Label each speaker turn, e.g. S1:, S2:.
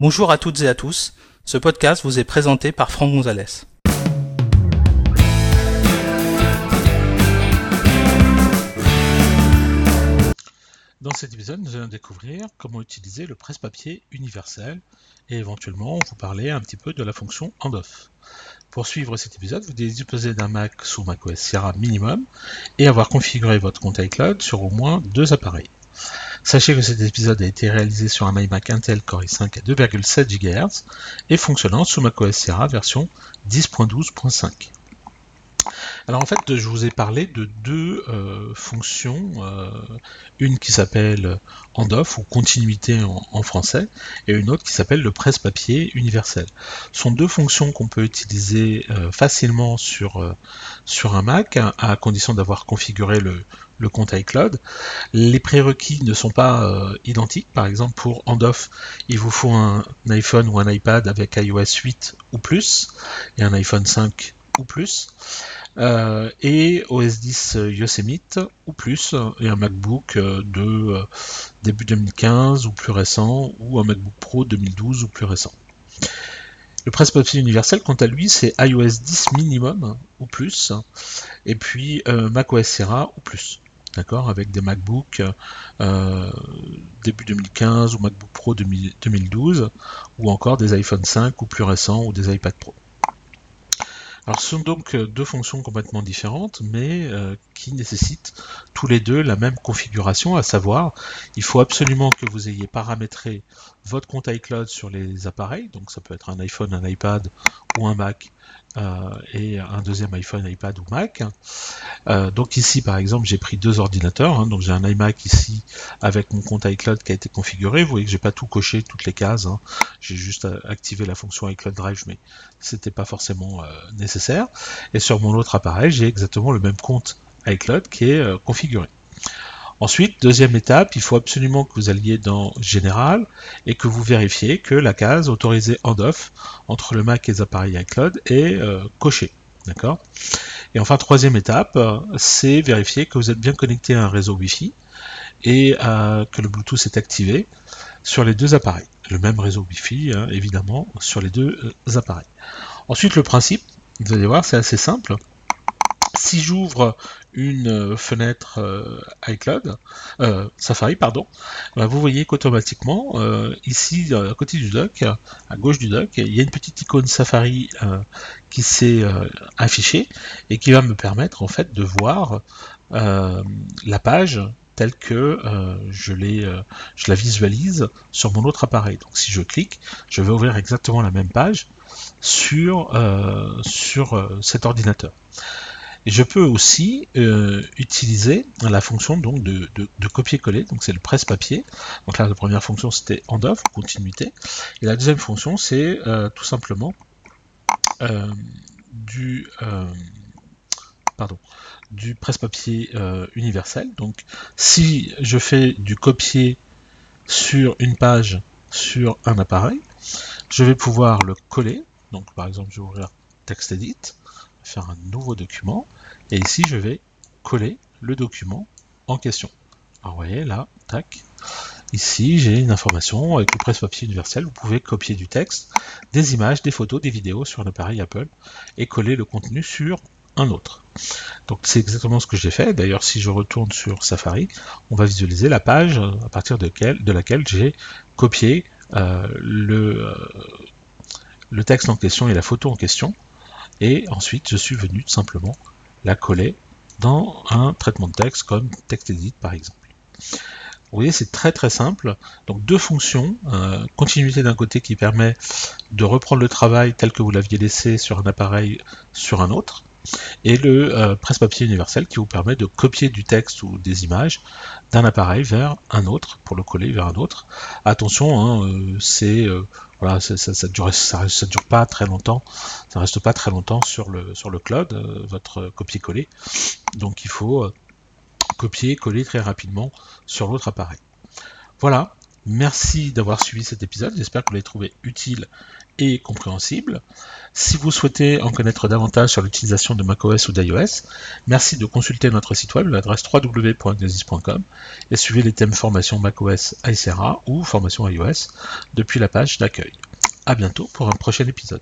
S1: Bonjour à toutes et à tous. Ce podcast vous est présenté par Franck Gonzalez.
S2: Dans cet épisode, nous allons découvrir comment utiliser le presse-papier universel et éventuellement vous parler un petit peu de la fonction end-off. Pour suivre cet épisode, vous devez disposer d'un Mac sous macOS Sierra minimum et avoir configuré votre compte iCloud sur au moins deux appareils. Sachez que cet épisode a été réalisé sur un iMac Intel Core i5 à 2,7 GHz et fonctionnant sous macOS Sierra version 10.12.5. Alors en fait, je vous ai parlé de deux euh, fonctions, euh, une qui s'appelle end-off ou continuité en, français, et une autre qui s'appelle le presse-papier universel. Ce sont deux fonctions qu'on peut utiliser euh, facilement sur, un Mac, à condition d'avoir configuré le, compte iCloud. Les prérequis ne sont pas identiques. Par exemple, pour end-off, il vous faut un iPhone ou un iPad avec iOS 8 ou plus, et un iPhone 5 ou plus, euh, et OS 10 Yosemite ou plus, et un MacBook euh, de euh, début 2015 ou plus récent, ou un MacBook Pro 2012 ou plus récent. Le presse-papier universel, quant à lui, c'est iOS 10 minimum ou plus, et puis macOS Sierra ou plus. D'accord Avec des MacBook début 2015 ou MacBook Pro 2012, ou encore des iPhone 5 ou plus récents ou des iPad Pro. Alors ce sont donc euh, deux fonctions complètement différentes, mais euh, qui nécessitent les deux la même configuration, à savoir, il faut absolument que vous ayez paramétré votre compte iCloud sur les appareils, donc ça peut être un iPhone, un iPad ou un Mac, euh, et un deuxième iPhone, iPad ou Mac. Euh, donc ici, par exemple, j'ai pris deux ordinateurs. Hein. donc j'ai un iMac ici avec mon compte iCloud qui a été configuré. Vous voyez que j'ai pas tout coché, toutes les cases. Hein. J'ai juste activé la fonction iCloud Drive, mais c'était pas forcément euh, nécessaire. Et sur mon autre appareil, j'ai exactement le même compte iCloud qui est configuré. Ensuite, deuxième étape, il faut absolument que vous alliez dans Général et que vous vérifiez que la case autorisée end-off entre le Mac et les appareils iCloud est euh, cochée. Et enfin, troisième étape, c'est vérifier que vous êtes bien connecté à un réseau Wi-Fi et euh, que le Bluetooth est activé sur les deux appareils. Le même réseau Wi-Fi, hein, évidemment, sur les deux euh, appareils. Ensuite, le principe, vous allez voir, c'est assez simple si j'ouvre une euh, fenêtre euh, iCloud, euh, Safari, pardon, bah, vous voyez qu'automatiquement, ici, à côté du dock, à gauche du dock, il y a une petite icône Safari qui s'est affichée et qui va me permettre en fait de voir la page telle que je, je la visualise sur mon autre appareil. Donc si je clique, je vais ouvrir exactement la même page sur, sur cet ordinateur. Et je peux aussi euh, utiliser la fonction donc de, copier-coller, donc c'est le presse-papier. Donc là, la première fonction c'était end-off, continuité. Et la deuxième fonction c'est euh, tout simplement euh, du pardon du presse-papier universel. Donc si je fais du copier sur une page sur un appareil, je vais pouvoir le coller. Donc par exemple, je vais ouvrir TextEdit faire un nouveau document, et ici je vais coller le document en question. Alors vous voyez là, tac, ici j'ai une information avec le presse-papier universel, vous pouvez copier du texte, des images, des photos, des vidéos sur un appareil Apple, et coller le contenu sur un autre. Donc c'est exactement ce que j'ai fait. D'ailleurs, si je retourne sur Safari, on va visualiser la page à partir de, de laquelle j'ai copié euh, le, euh, le texte en question et la photo en question. Et ensuite, je suis venu tout simplement la coller dans un traitement de texte comme TextEdit par exemple. Vous voyez, c'est très très simple. Donc deux fonctions, euh, continuité d'un côté qui permet de reprendre le travail tel que vous l'aviez laissé sur un appareil sur un autre, et le euh, presse-papier universel qui vous permet de copier du texte ou des images d'un appareil vers un autre pour le coller vers un autre. Attention, hein, euh, c'est voilà, ça, ça, dure, ça, dure pas très longtemps, ça reste pas très longtemps sur le sur le cloud, euh, votre copier-coller. Donc il faut euh, copier, coller très rapidement sur l'autre appareil. Voilà, Merci d'avoir suivi cet épisode, j'espère que vous l'avez trouvé utile et compréhensible. Si vous souhaitez en connaître davantage sur l'utilisation de macOS ou d'iOS, merci de consulter notre site web, l'adresse www.gnosis.com, et suivez les thèmes formation macOS ICRA ou formation iOS depuis la page d'accueil. A bientôt pour un prochain épisode.